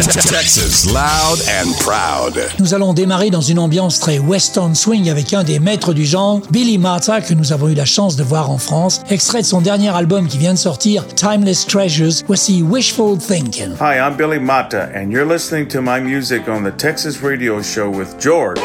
Texas, loud and proud. Nous allons démarrer dans une ambiance très western swing avec un des maîtres du genre, Billy Martha, que nous avons eu la chance de voir en France. Extrait de son dernier album qui vient de sortir, Timeless Treasures, voici Wishful Thinking. Hi, I'm Billy Mata, and you're listening to my music on the Texas Radio Show with George.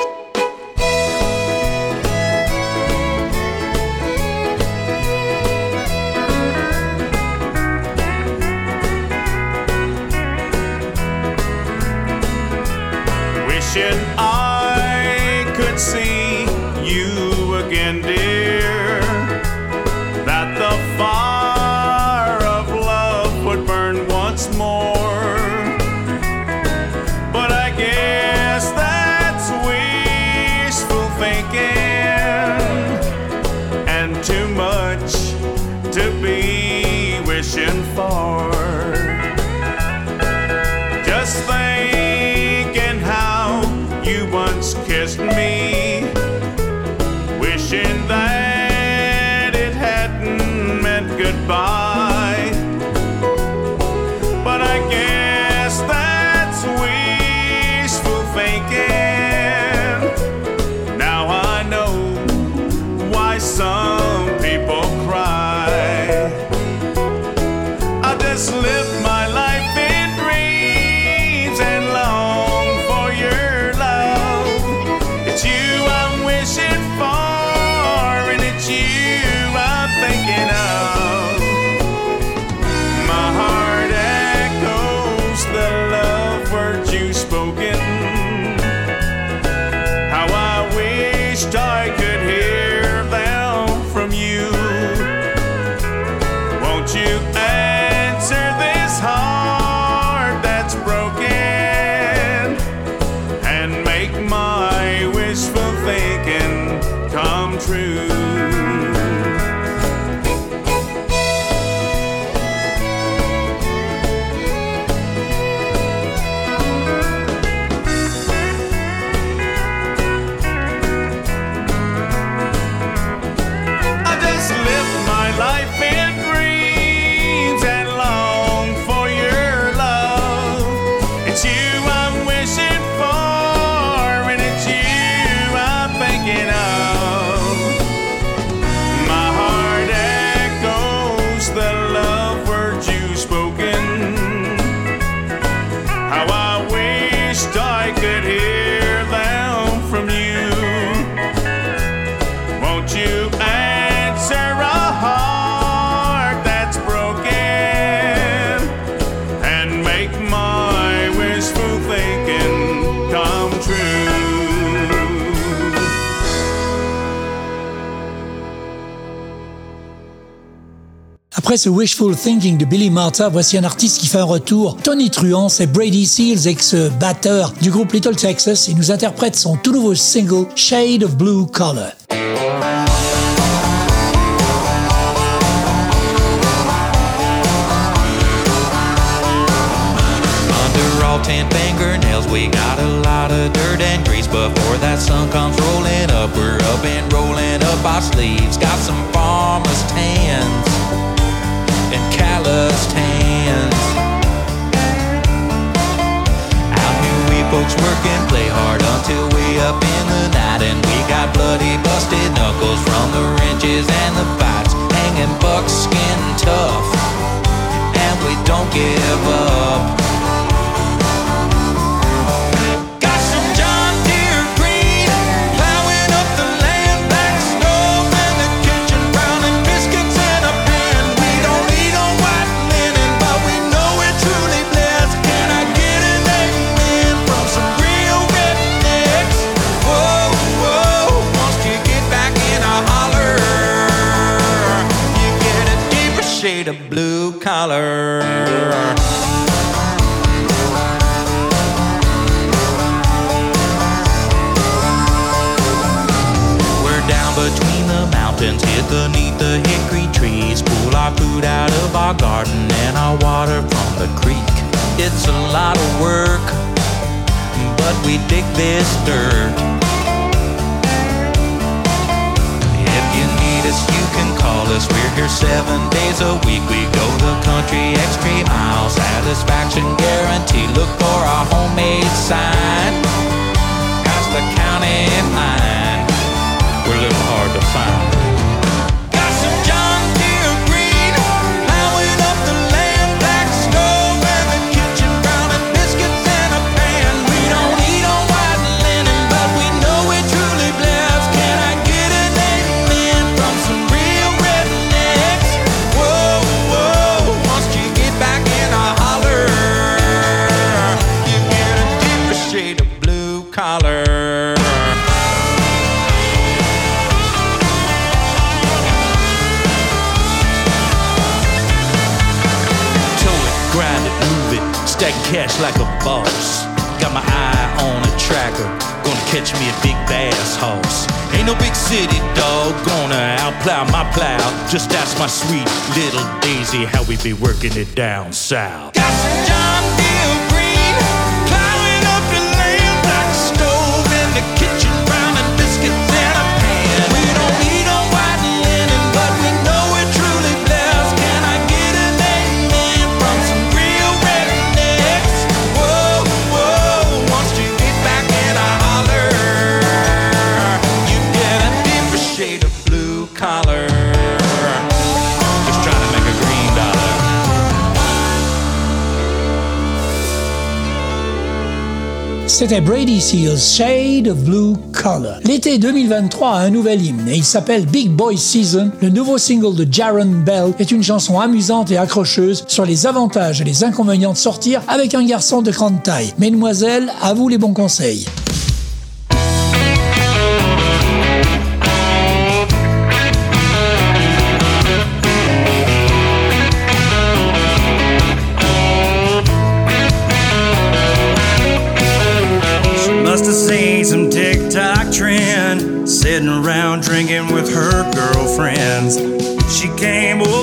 Après ce wishful thinking de Billy Martha, voici un artiste qui fait un retour. Tony Truant, c'est Brady Seals, ex-batteur du groupe Little Texas, et nous interprète son tout nouveau single Shade of Blue all ten fingernails, we got a lot of dirt and grease before that sun comes rolling up. We're up and rolling up our sleeves. Got some farmers' tans calloused hands. Out here, we folks work and play hard until way up in the night, and we got bloody, busted knuckles from the wrenches and the fights, hanging buckskin tough, and we don't give up. dollar. between the mountains, hid beneath the hickory trees. Pull our food out of our garden and our water from the creek. It's a lot of work, but we dig this dirt. Us, you can call us. We're here seven days a week. We go the country extra mile. Satisfaction guarantee. Look for our homemade sign. Past the county line. My sweet little Daisy how we be working it down south. Got some John C'était Brady Seals, Shade of Blue Color. L'été 2023 a un nouvel hymne et il s'appelle Big Boy Season. Le nouveau single de Jaron Bell est une chanson amusante et accrocheuse sur les avantages et les inconvénients de sortir avec un garçon de grande taille. Mesdemoiselles, à vous les bons conseils.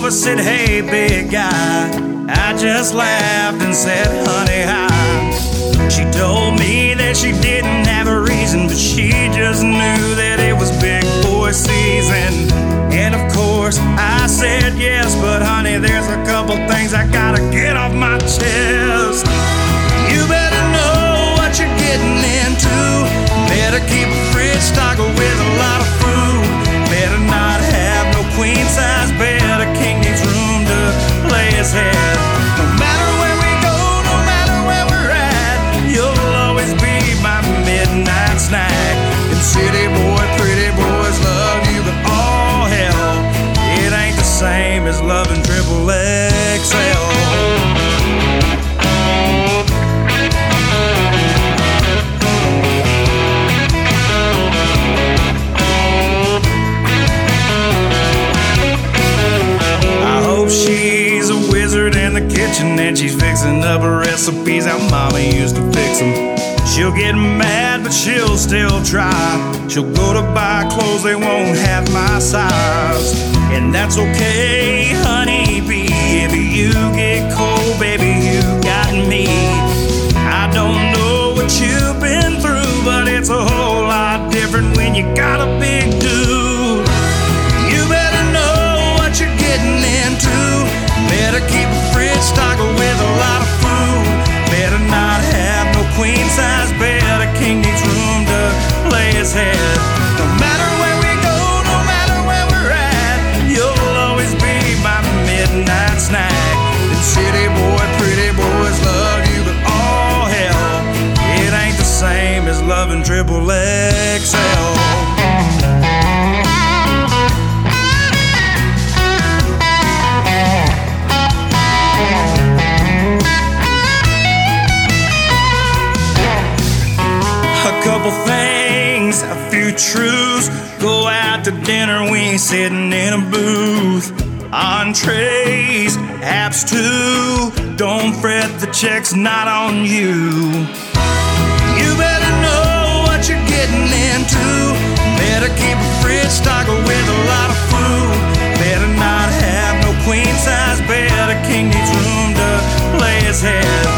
Over, said, Hey, big guy. I just laughed and said, Honey, hi. She told me that she didn't have a reason, but she just knew that it was big boy season. And of course, I said yes, but honey, there's a couple things I gotta get off my chest. She's up recipes how mama used to fix them. She'll get mad, but she'll still try. She'll go to buy clothes, they won't have my size. And that's okay, honey bee. If you get cold, baby, you got me. I don't know what you've been through, but it's a whole lot different when you got a big his head. Check's not on you. You better know what you're getting into. Better keep a fridge stocked with a lot of food. Better not have no queen size bed, a king needs room to lay his head.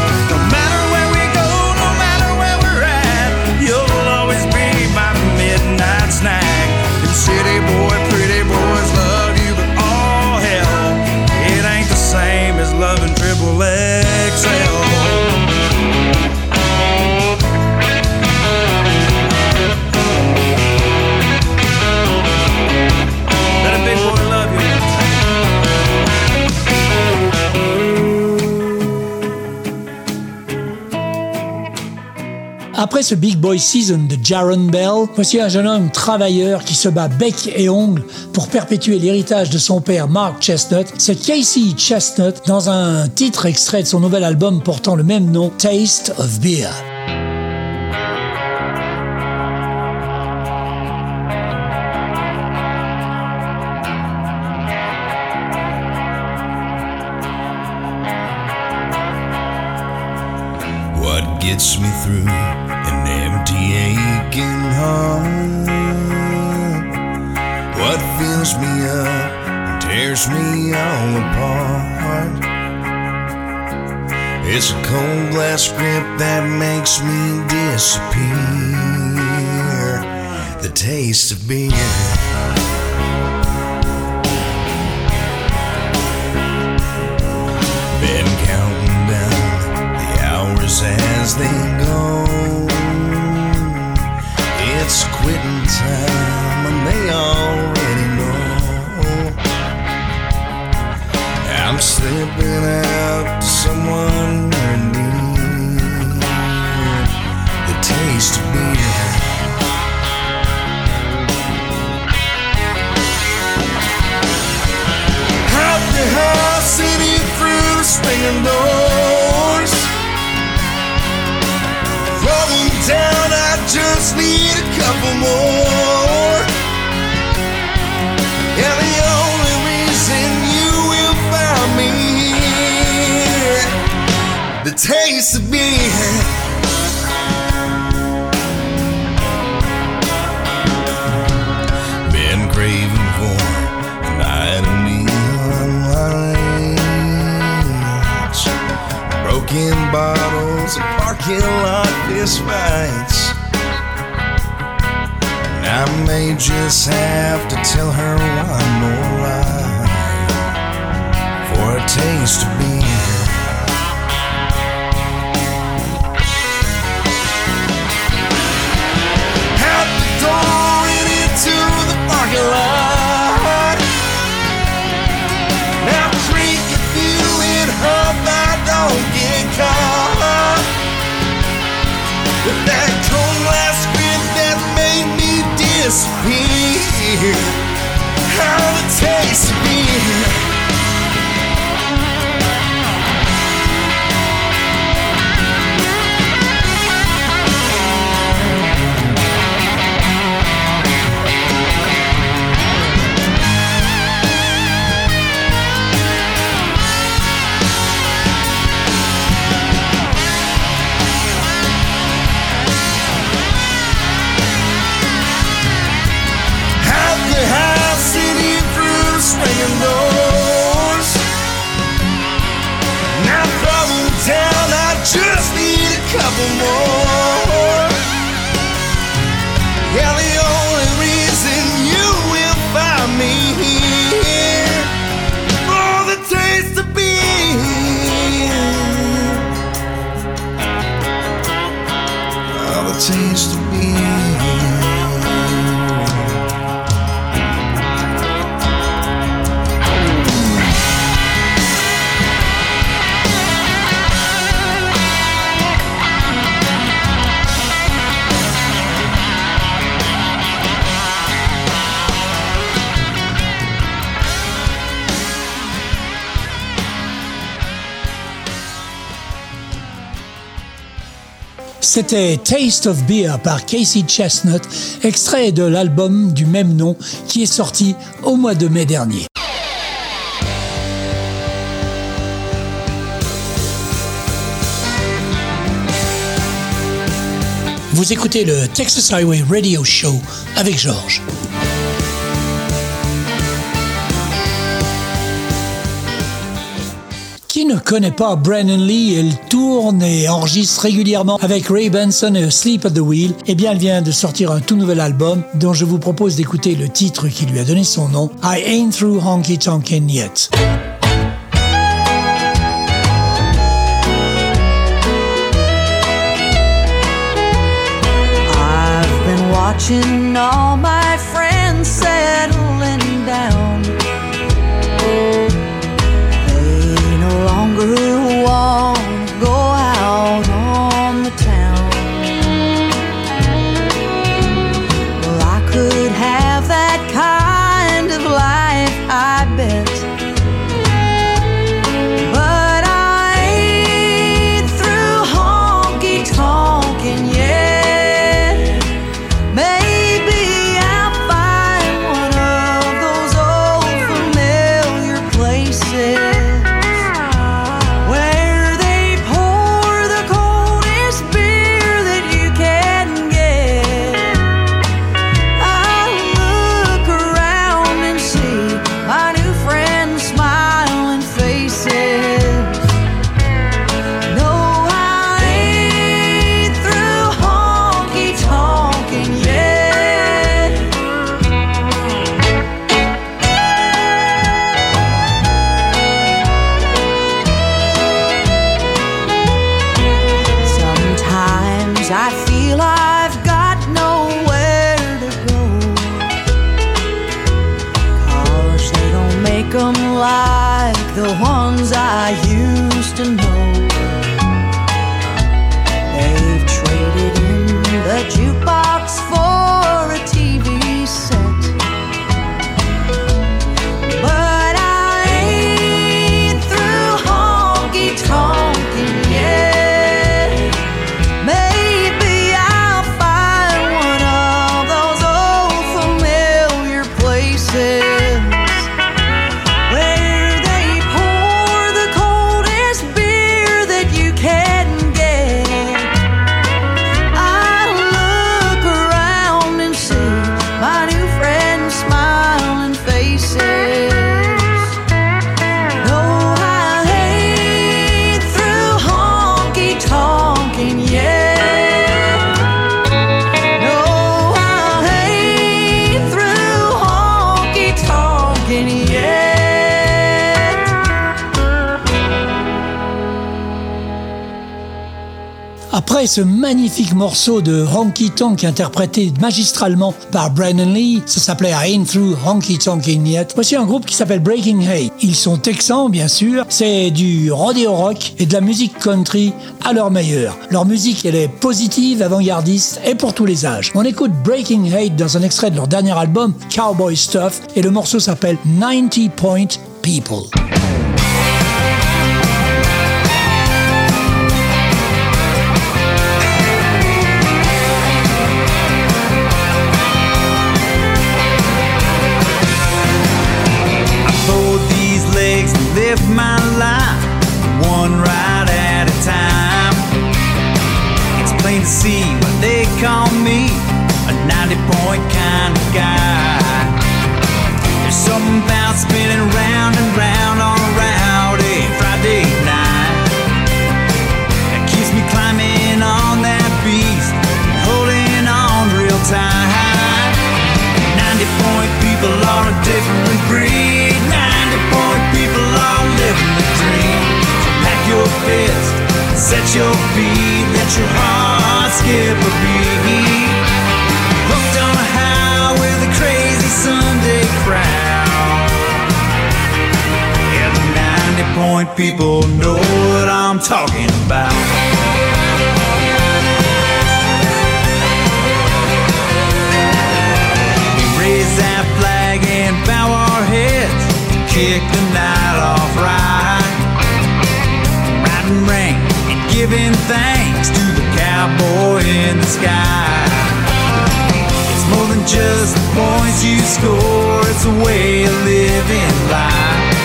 Après ce Big Boy Season de Jaron Bell, voici un jeune homme travailleur qui se bat bec et ongle pour perpétuer l'héritage de son père Mark Chestnut. C'est Casey Chestnut dans un titre extrait de son nouvel album portant le même nom, Taste of Beer. Gets me through an empty aching heart? What fills me up and tears me all apart? It's a cold glass grip that makes me disappear. The taste of beer. Been counting down the hours as they go. Quitting time, and they already know. I'm slipping out to someone near. The taste of beer. Out the house, city through the swinging doors. Rolling down, I just need couple more. Yeah, the only reason you will find me here, the taste of beer. Craving for night broken bottles and parking lot fistfights. I may just have to tell her one more lie for a taste of beer. Out the door me disappear. How the taste of couple more. Yeah, the only reason you will find me here for the taste of. Oh, the taste of C'était Taste of Beer par Casey Chestnut, extrait de l'album du même nom qui est sorti au mois de mai dernier. Vous écoutez le Texas Highway Radio Show avec Georges. Ne connaît pas Brennan Lee Elle tourne et enregistre régulièrement avec Ray Benson et Sleep at the Wheel. Eh bien, elle vient de sortir un tout nouvel album dont je vous propose d'écouter le titre qui lui a donné son nom, I Ain't Through Honky Tonkin' Yet. Ce magnifique morceau de Honky Tonk interprété magistralement par Brandon Lee, ça s'appelait I Ain't Through Honky Tonkin' Yet. Voici un groupe qui s'appelle Breaking Hay. Ils sont texans, bien sûr. C'est du rodeo rock et de la musique country à leur meilleur. Leur musique, est positive, avant-gardiste et pour tous les âges. On écoute Breaking Hate dans un extrait de leur dernier album, Cowboy Stuff, et le morceau s'appelle 90 Point People. Set your feet, let your heart skip a beat. Hooked on a high with a crazy Sunday crowd. Yeah, the 90 point people know what I'm talking about. We raise that flag and bow our heads kick the night giving thanks to the cowboy in the sky. It's more than just the points you score, it's a way of living life.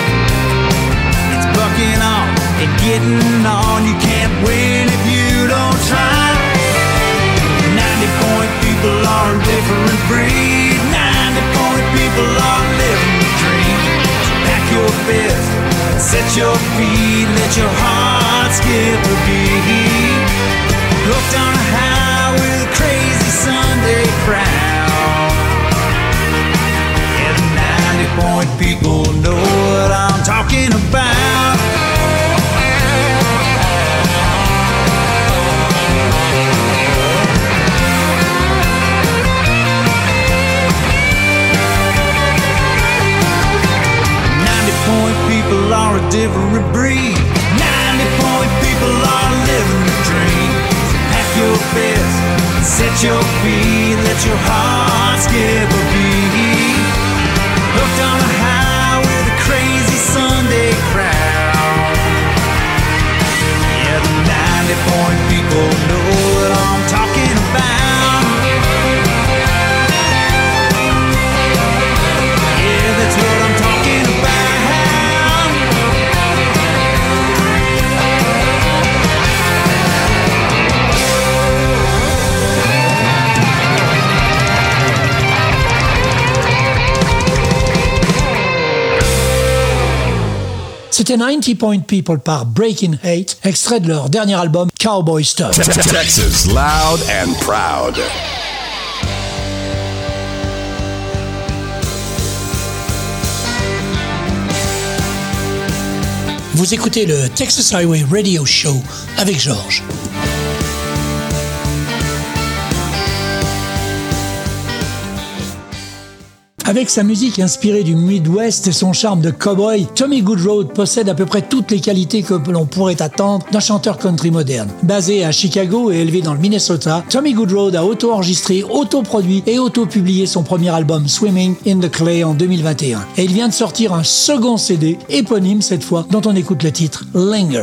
It's bucking on and getting on. You can't win if you don't try. 90 point people are a different breed. 90 point people are living the dream. So pack your fist, set your feet, let skipper bee. Hooked on a high with a crazy Sunday crowd. And the 90 point people know what I'm talking about. C'était 90 Point People par Breaking Hate, extrait de leur dernier album Cowboy Stuff. Texas loud and proud. Vous écoutez le Texas Highway Radio Show avec Georges. Avec sa musique inspirée du Midwest et son charme de cowboy, Tommy Goodroad possède à peu près toutes les qualités que l'on pourrait attendre d'un chanteur country moderne. Basé à Chicago et élevé dans le Minnesota, Tommy Goodroad a auto-enregistré, auto-produit et auto-publié son premier album Swimming in the Clay en 2021. Et il vient de sortir un second CD, éponyme cette fois, dont on écoute le titre Linger.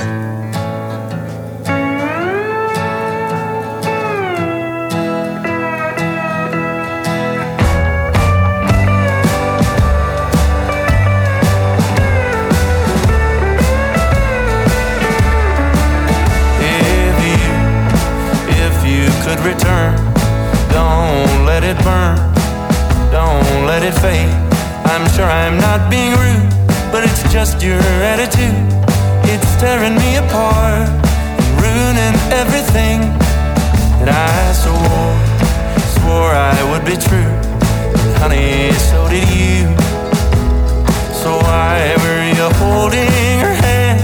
You could return, don't let it burn, don't let it fade. I'm sure I'm not being rude, but it's just your attitude. It's tearing me apart and ruining everything that I swore, swore I would be true. And honey, so did you. So why were you holding her hand?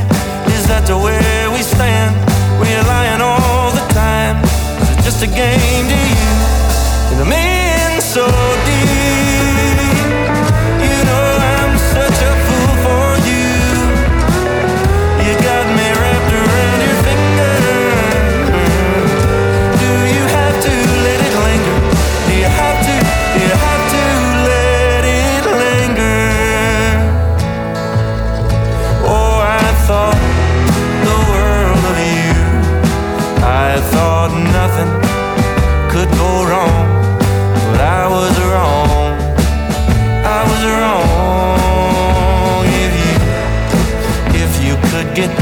Is that the way we stand? Just a game to you? And I'm in so deep.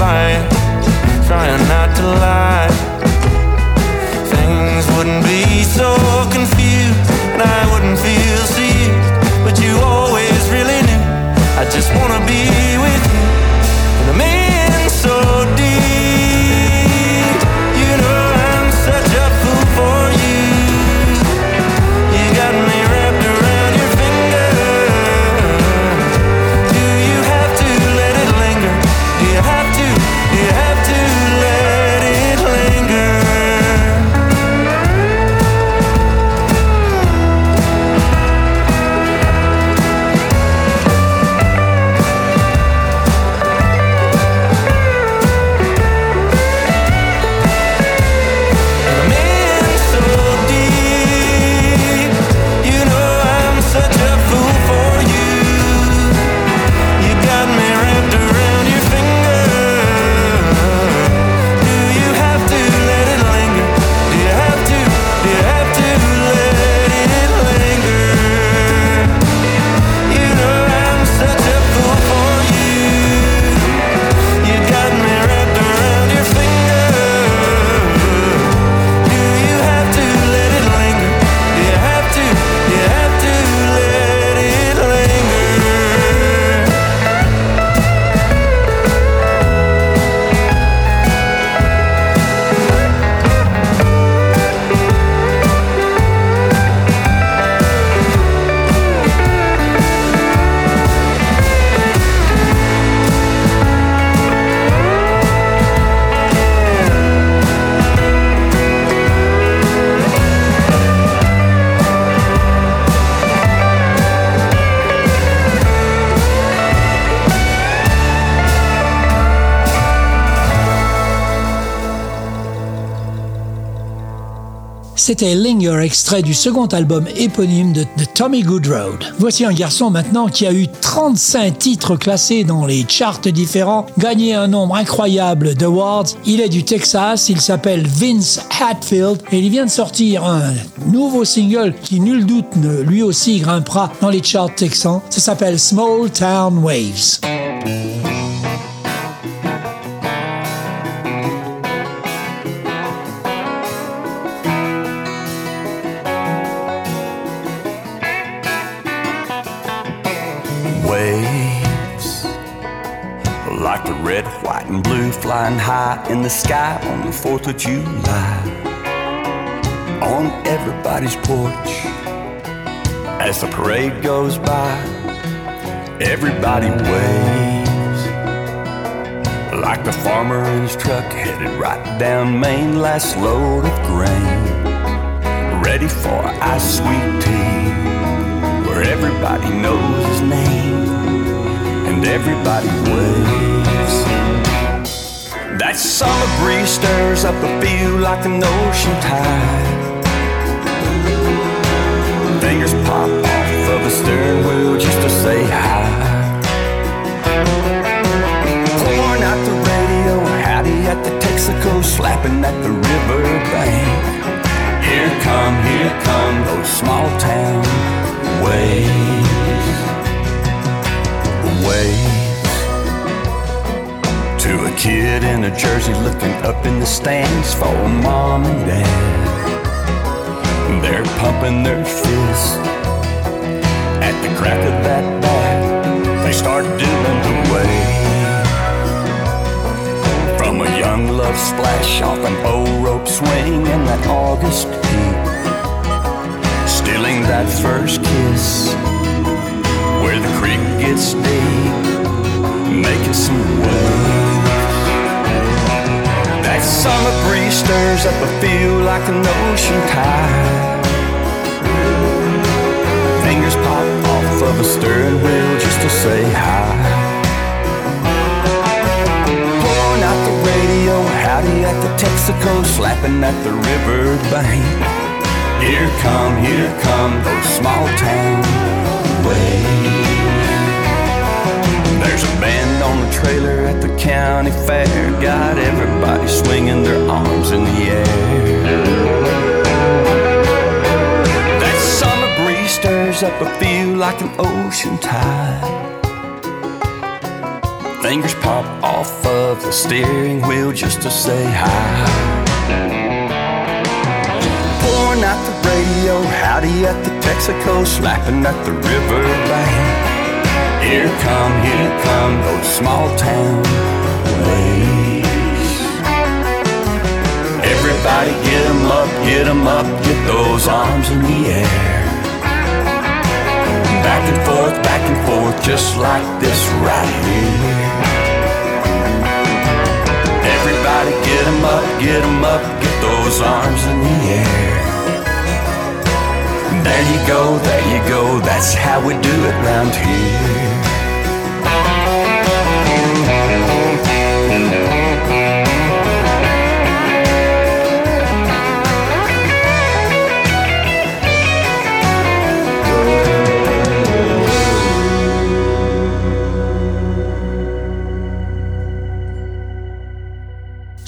By, C'était Linger, extrait du second album éponyme de, Tommy Goodroad. Voici un garçon maintenant qui a eu 35 titres classés dans les charts différents, gagné un nombre incroyable d'awards. Il est du Texas, il s'appelle Vince Hatfield et il vient de sortir un nouveau single qui, nul doute, lui aussi grimpera dans les charts texans. Ça s'appelle Small Town Waves. Flying high in the sky on the 4th of July. On everybody's porch as the parade goes by, everybody waves like the farmer in his truck headed right down Main, last load of grain, ready for ice sweet tea where everybody knows his name and everybody waves. That summer breeze stirs up a feel like an ocean tide. Fingers pop off of the steering wheel just to say hi. Pouring out the radio, howdy at the Texaco, slapping at the river bank. Here come, here come those small town waves. Waves. Kid in a jersey looking up in the stands for mom and dad. They're pumping their fists at the crack of that bat. They start doing the wave. From a young love splash off an old rope swing in that August heat. Stealing that first kiss where the creek gets deep, making some waves. That summer breeze stirs up a feel like an ocean tide. Fingers pop off of a steering wheel just to say hi. Pouring out the radio, howdy at the Texaco, slapping at the river bank. Here come, here come those small town waves. Trailer at the county fair, got everybody swinging their arms in the air. That summer breeze stirs up a feel like an ocean tide. Fingers pop off of the steering wheel just to say hi. Pouring out the radio, howdy at the Texaco, slapping at the river bank. Here come, here come those small town waves. Everybody get 'em up, get 'em up, get those arms in the air. Back and forth, back and forth, just like this right here. Everybody get 'em up, get 'em up, get those arms in the air. There you go, there you go, that's how we do it round here.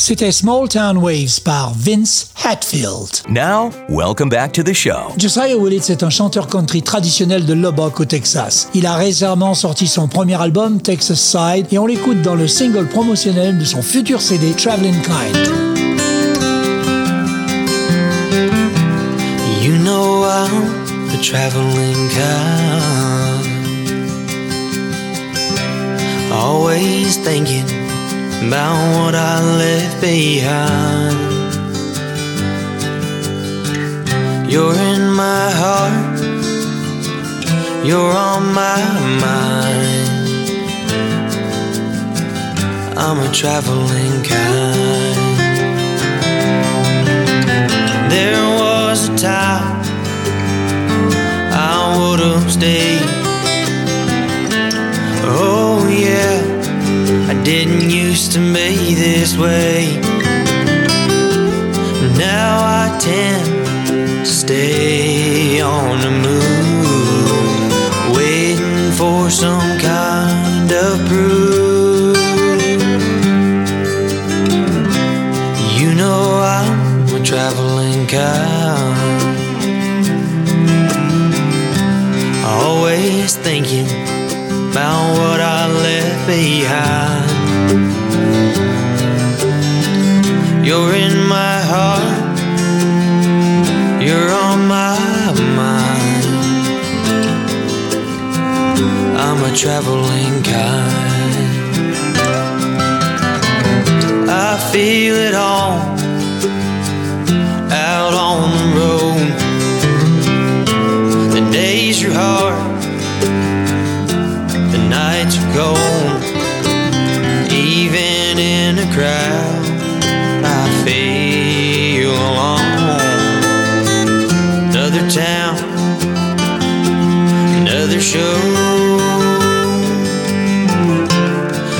C'était Small Town Waves par Vince Hatfield. Now, welcome back to the show. Josiah Willits est un chanteur country traditionnel de Lubbock au Texas. Il a récemment sorti son premier album, Texas Side, et on l'écoute dans le single promotionnel de son futur CD, Traveling Kind. You know I'm the traveling kind. Always thinking about what I left behind. You're in my heart, you're on my mind. I'm a traveling kind. There was a time I would have stayed. I didn't used to be this way. Now I tend to stay on the move, waiting for some kind of proof. You know I'm a traveling kind, always thinking about what I left behind. You're in my heart, you're on my mind. I'm a traveling kind. I feel it all out on the road. The days are hard, show.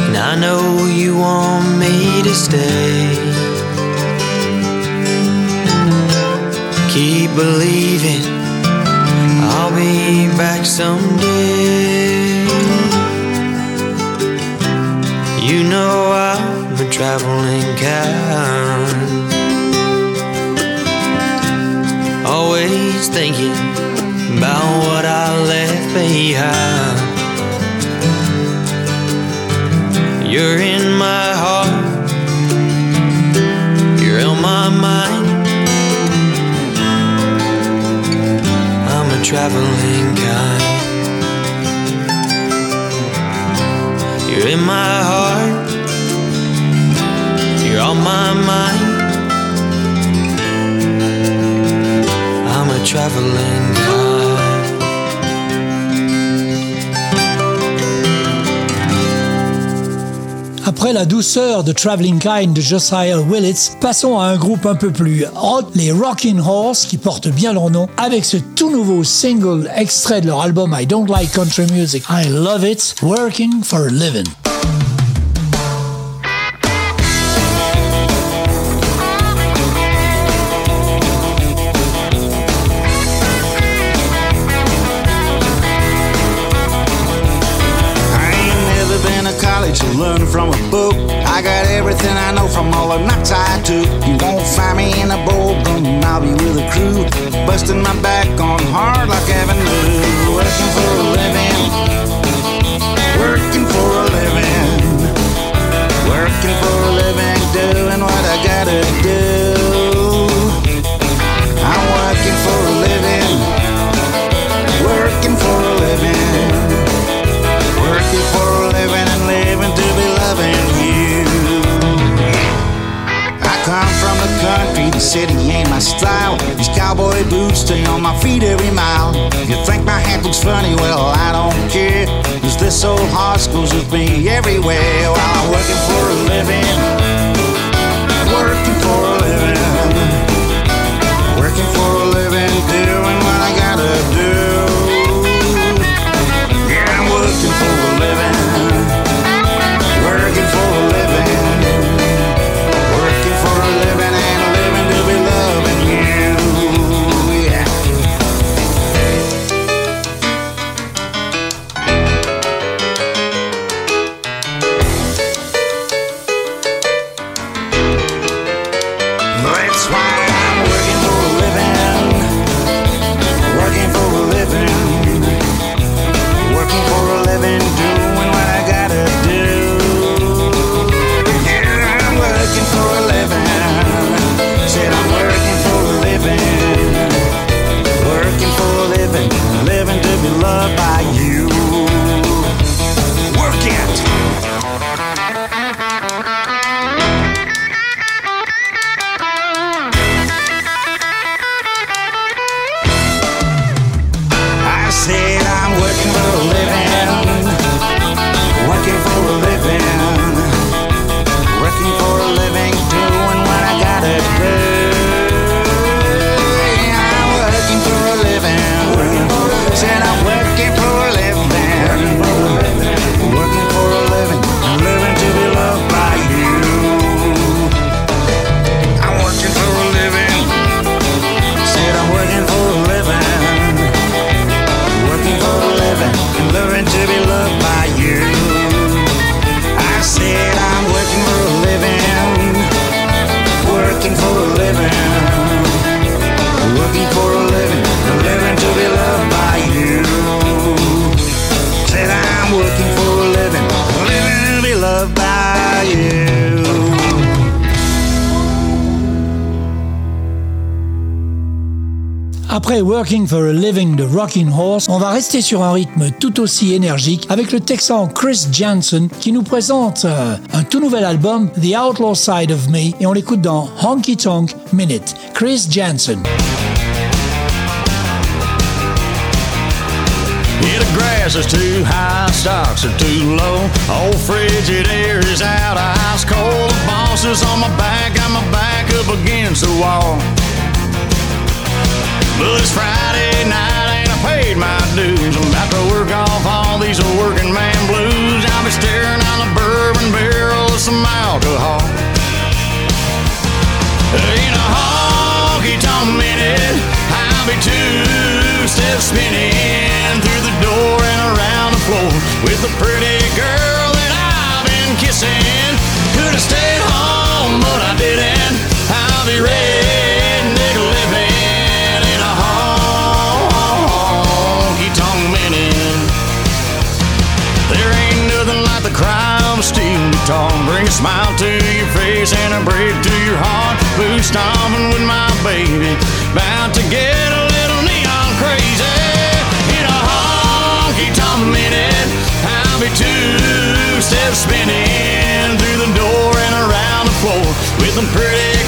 And I know you want me to stay. Keep believing I'll be back someday. You know I'm a traveling kind. Always thinking about what I left behind. You're in my heart, you're on my mind. I'm a traveling kind. You're in my heart, you're on my mind. I'm a traveling Après la douceur de Traveling Kind de Josiah Willits, passons à un groupe un peu plus hot, les Rockin' Horse, qui portent bien leur nom, avec ce tout nouveau single extrait de leur album I Don't Like Country Music, I Love It, Working for a Living. Busting my back on hard like Avenue. Working for Working for a Living de Rocking Horse, on va rester sur un rythme tout aussi énergique avec le Texan Chris Jansen qui nous présente euh, un tout nouvel album, The Outlaw Side of Me, et on l'écoute dans Honky Tonk Minute. Chris Jansen. The. The the. But it's Friday night and I paid my dues. I'm about to work off all these working man blues. I'll be staring on a bourbon barrel of some alcohol. In a honky tonk minute, I'll be two steps spinning through the door and around the floor with a pretty girl that I've been kissing. Could have stayed home, but I didn't. I'll be redneck of a steel guitar. Bring a smile to your face and a break to your heart. Boot stomping with my baby. About to get a little neon crazy. In a honky tonk minute, I'll be two steps spinning through the door and around the floor with a pretty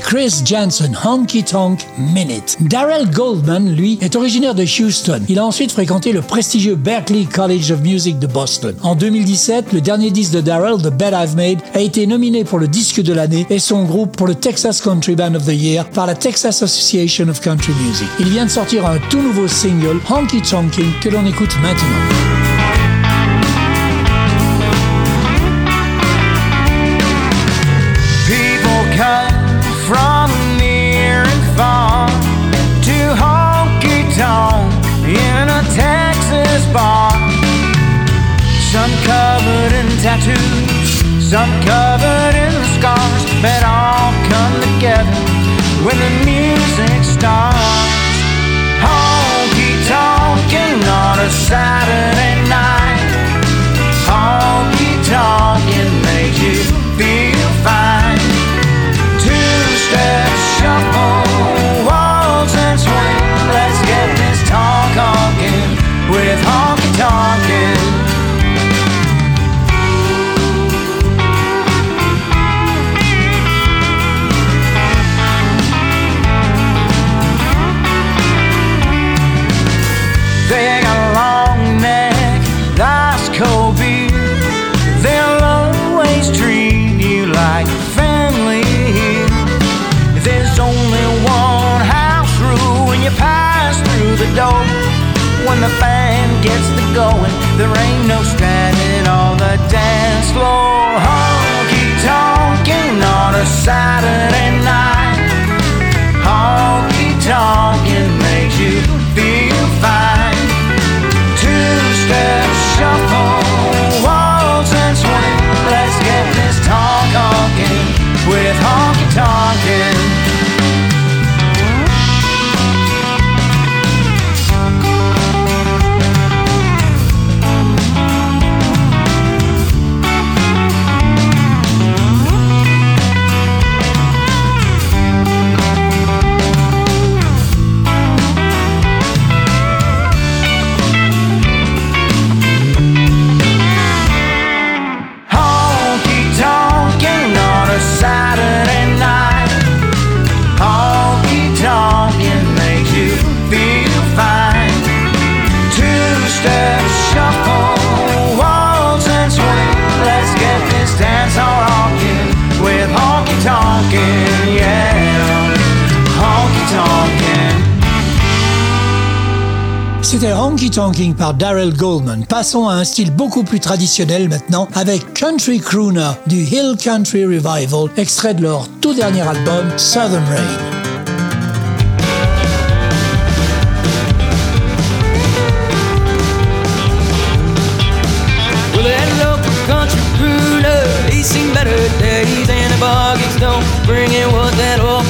Chris Jansen, Honky Tonk Minute. Darrell Goldman, lui, est originaire de Houston. Il a ensuite fréquenté le prestigieux Berklee College of Music de Boston. En 2017, le dernier disque de Darrell, The Bed I've Made, a été nominé pour le disque de l'année et son groupe pour le Texas Country Band of the Year par la Texas Association of Country Music. Il vient de sortir un tout nouveau single, Honky Tonking, que l'on écoute maintenant. Tattoos, some covered in scars, but all come together when the music starts. Honky tonking on a Saturday the band gets the going, there ain't Tonking par Daryl Goldman. Passons à un style beaucoup plus traditionnel maintenant avec Country Crooner du Hill Country Revival, extrait de leur tout dernier album Southern Rain. Bring that old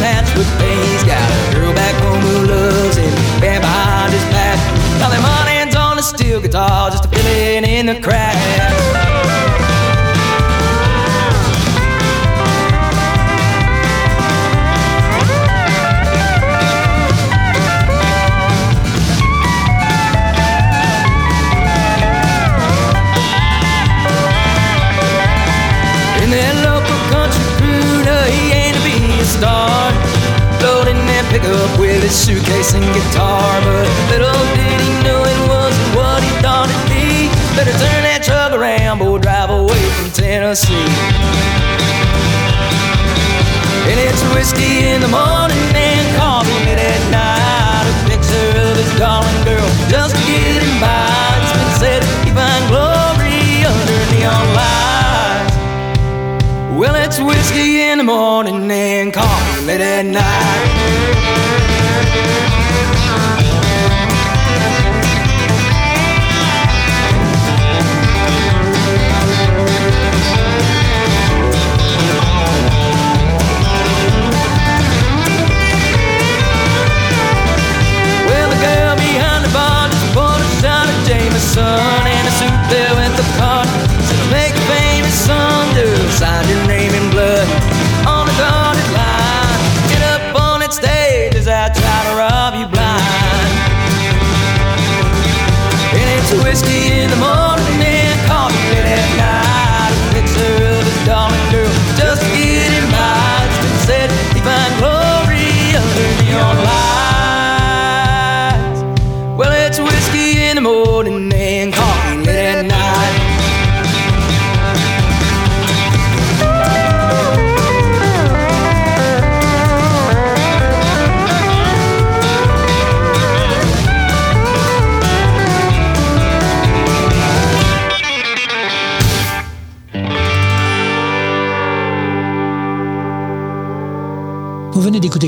steel guitar just a fill in the cracks. Loading that pickup with his suitcase and guitar. But little did he Better turn that truck around, boy, drive away from Tennessee. And it's whiskey in the morning and coffee at night. A picture of his darling girl just to get him by. It's been said he find glory under neon lights. Well, it's whiskey in the morning and coffee at night. Of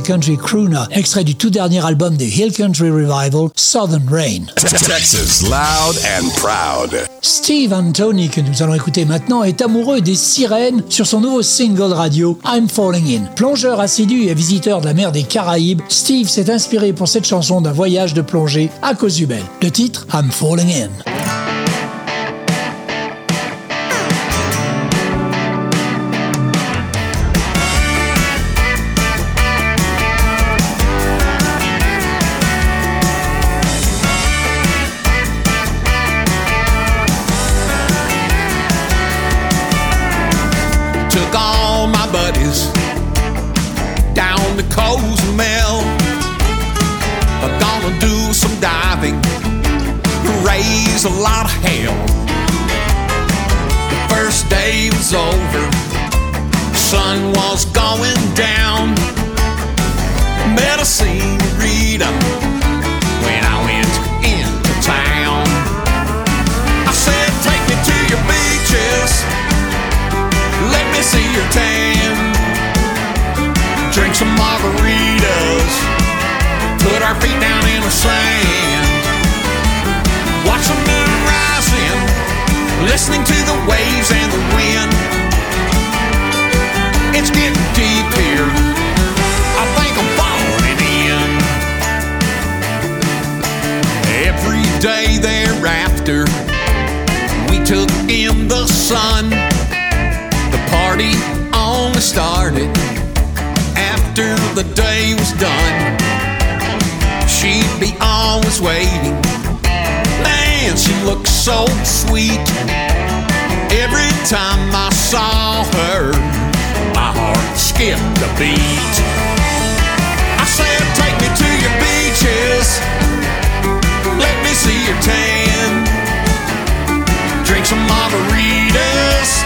Country Crooner, extrait du tout dernier album des Hill Country Revival, Southern Rain. Texas loud and proud. Steve Anthony, que nous allons écouter maintenant, est amoureux des sirènes sur son nouveau single radio I'm Falling In. Plongeur assidu et visiteur de la mer des Caraïbes, Steve s'est inspiré pour cette chanson d'un voyage de plongée à Cozumel. Le titre I'm Falling In. Cozumel. I'm gonna do some diving, raise a lot of hell. The first day was over, sun was going down. Met a senorita when I went into town. I said, Take me to your beaches. Let me see your tan. Our feet down in the sand. Watch the moon rising. Listening to the waves and the wind. It's getting deep here. I think I'm falling in. Every day thereafter, we took in the sun. The party only started after the day was done. She'd be always waiting. Man, she looked so sweet. Every time I saw her, my heart skipped a beat. I said, Take me to your beaches. Let me see your tan. Drink some margaritas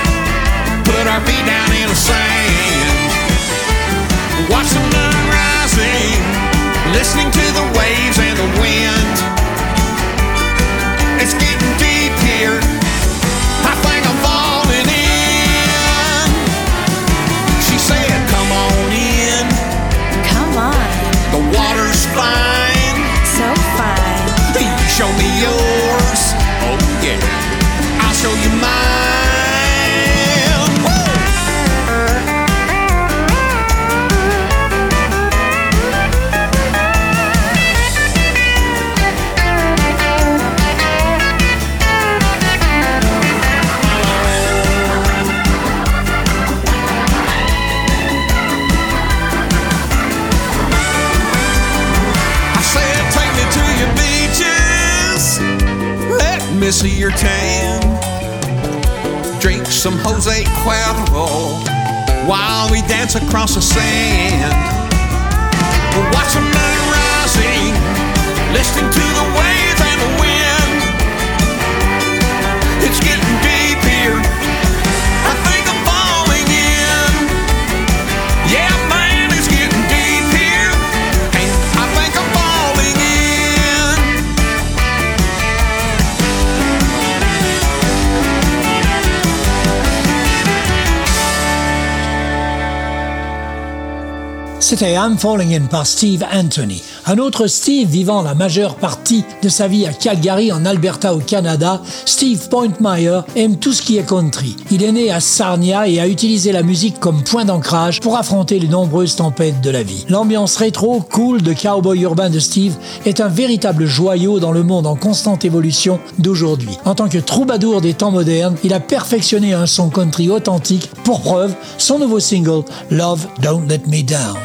C'était I'm Falling In par Steve Anthony. Un autre Steve vivant la majeure partie de sa vie à Calgary en Alberta au Canada, Steve Pointmeyer aime tout ce qui est country. Il est né à Sarnia et a utilisé la musique comme point d'ancrage pour affronter les nombreuses tempêtes de la vie. L'ambiance rétro, cool de cowboy urbain de Steve est un véritable joyau dans le monde en constante évolution d'aujourd'hui. En tant que troubadour des temps modernes, il a perfectionné un son country authentique. Pour preuve, son nouveau single Love Don't Let Me Down.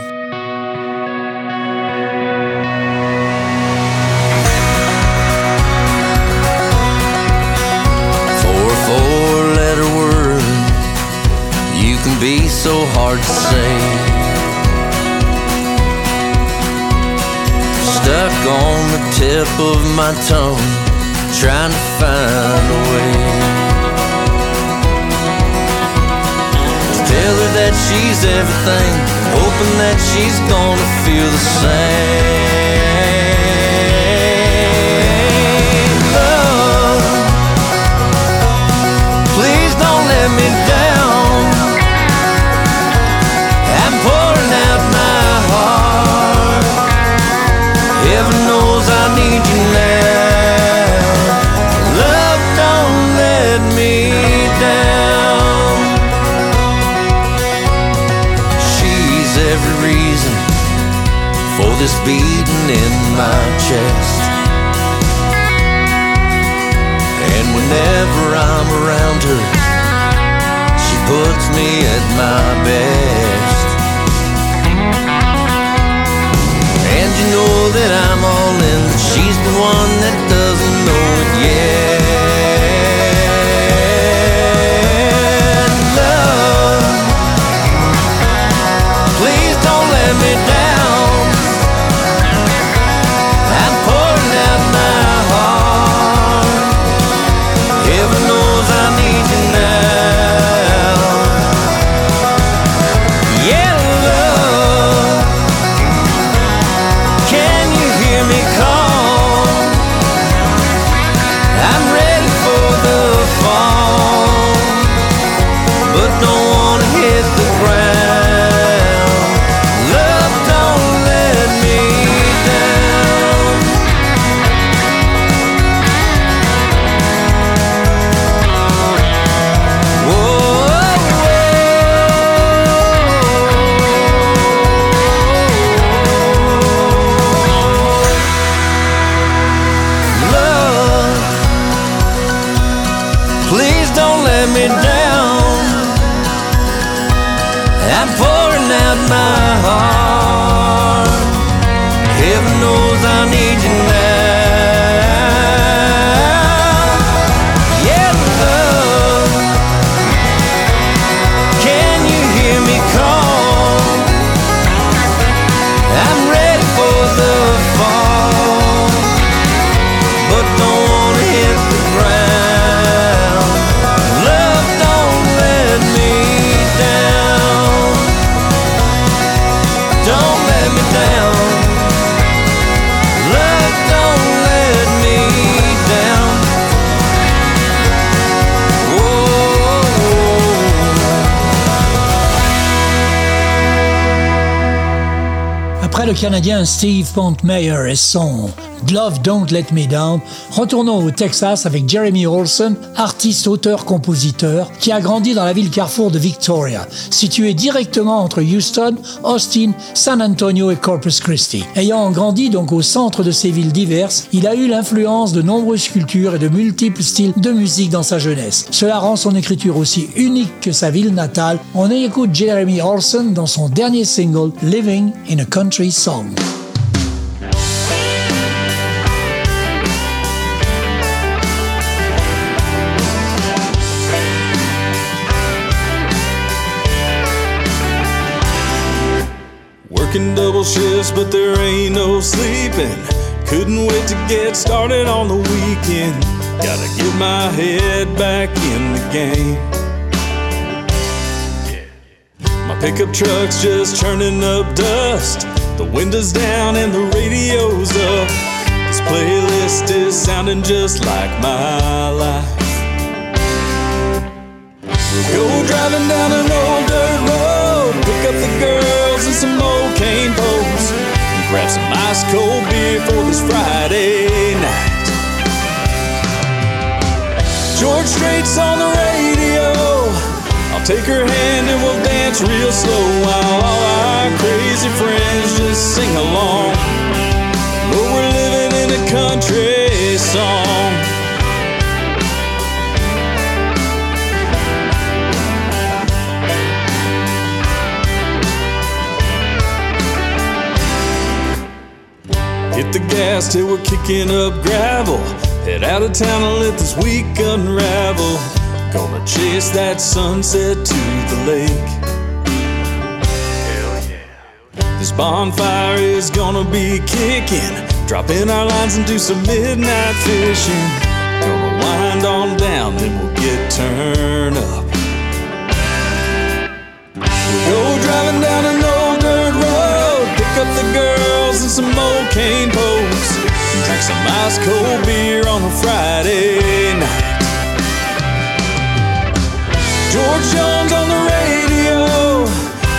Hard to say. Stuck on the tip of my tongue, trying to find a way. Tell her that she's everything, hoping that she's gonna feel the same. This beating in my chest. And whenever I'm around her, she puts me at my best. And you know that I'm all in, she's the one that doesn't know it yet. Canadien Steve Pontmeyer et son Love Don't Let Me Down, retournons au Texas avec Jeremy Olson, artiste, auteur, compositeur, qui a grandi dans la ville carrefour de Victoria, située directement entre Houston, Austin, San Antonio et Corpus Christi. Ayant grandi donc au centre de ces villes diverses, il a eu l'influence de nombreuses cultures et de multiples styles de musique dans sa jeunesse. Cela rend son écriture aussi unique que sa ville natale. On écoute Jeremy Olson dans son dernier single Living in a Country Song. Working double shifts, but there ain't no sleeping. Couldn't wait to get started on the weekend. Gotta get my head back in the game. My pickup truck's just churning up dust. The windows down and the radio's up. This playlist is sounding just like my life. Go driving down an old dirt road, pick up the girls and some old cane poles, and grab some ice cold beer for this Friday night. George Strait's on the radio. I'll take her hand and we'll dance real slow while all our crazy friends just sing along. But we're living in a country song. The gas till we're kicking up gravel. Head out of town and let this week unravel. Gonna chase that sunset to the lake. Hell yeah. This bonfire is gonna be kicking. Drop in our lines and do some midnight fishing. Gonna wind on down, then we'll get turned up. Some ice cold beer on a Friday night. George Jones on the radio.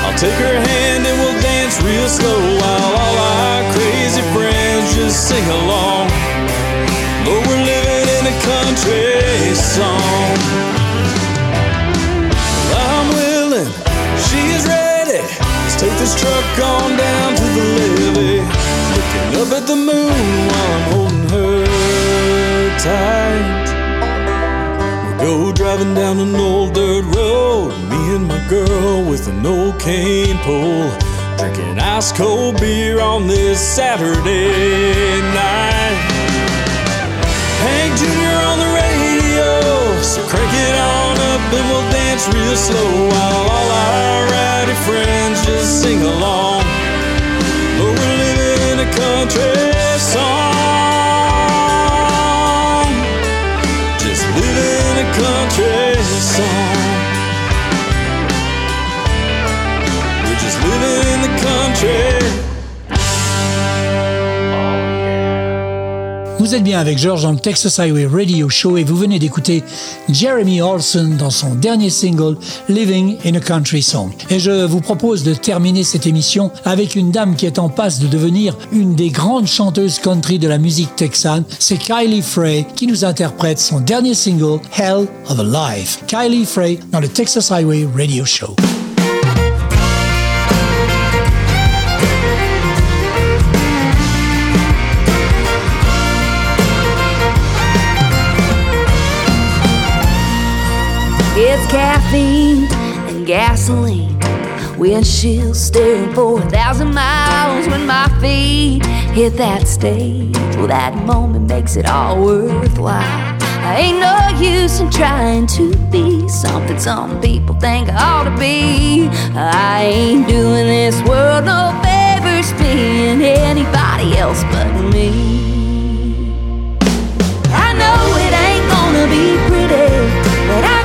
I'll take her hand and we'll dance real slow while all our crazy friends just sing along. But we're living in a country song. I'm willing, she is ready. Let's take this truck on down to the levee. Looking up at the moon while I'm holding her tight. We'll go driving down an old dirt road. Me and my girl with an old cane pole. Drinking ice cold beer on this Saturday night. Hank Jr. on the radio. So crank it on up and we'll dance real slow while all our rowdy friends just sing along. Country song. Just living in a country song. We're just living in the country. Vous êtes bien avec George dans le Texas Highway Radio Show et vous venez d'écouter Jeremy Olson dans son dernier single Living in a Country Song. Et je vous propose de terminer cette émission avec une dame qui est en passe de devenir une des grandes chanteuses country de la musique texane. C'est Kylie Frey qui nous interprète son dernier single Hell of a Life. Kylie Frey dans le Texas Highway Radio Show. Caffeine and gasoline. Windshield staring for a thousand miles when my feet hit that stage. Well, that moment makes it all worthwhile. I ain't no use in trying to be something some people think I ought to be. I ain't doing this world no favors, being anybody else but me.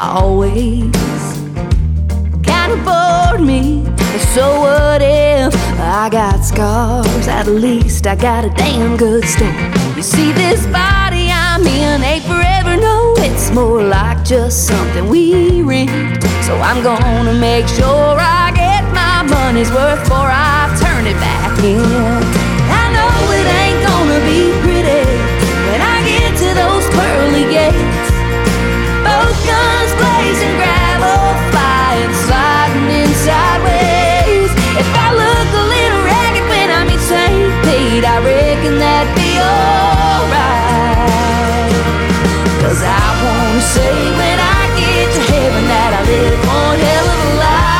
one hell of always bored me. So what if I got scars? At least I got a damn good story. You see, this body I'm in ain't forever, no. It's more like just something we rent. So I'm gonna make sure I get my money's worth before I turn it back in. I know it ain't gonna be pretty when I get to those pearly gates. say when I get to heaven that I live one hell of a life.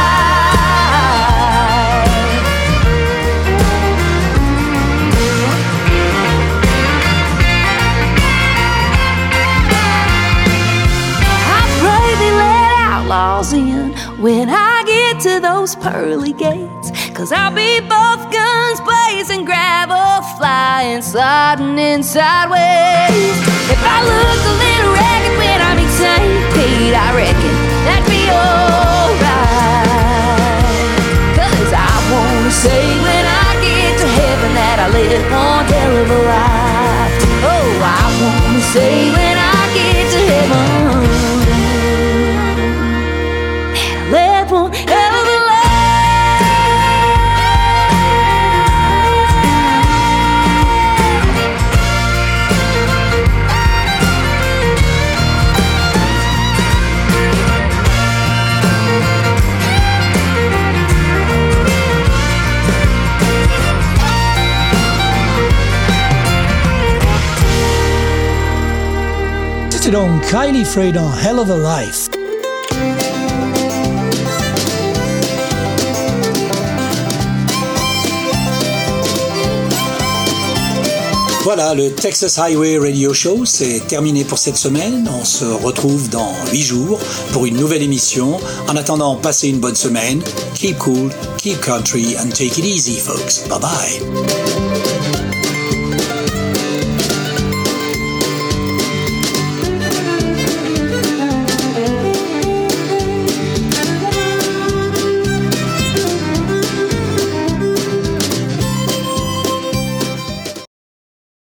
I pray they let outlaws in when I get to those pearly gates. Cause I'll be both guns blazing, gravel flying, sliding in sideways. If I look a little ragged when I I reckon that'd be I wanna say when I get to heaven that I lived one hell of a life. Oh, I wanna say when Donc Kylie Frey dans Hell of a Life. Voilà, le Texas Highway Radio Show, c'est terminé pour cette semaine. On se retrouve dans 8 jours pour une nouvelle émission. En attendant, passez une bonne semaine. Keep cool, keep country, and take it easy, folks. Bye bye.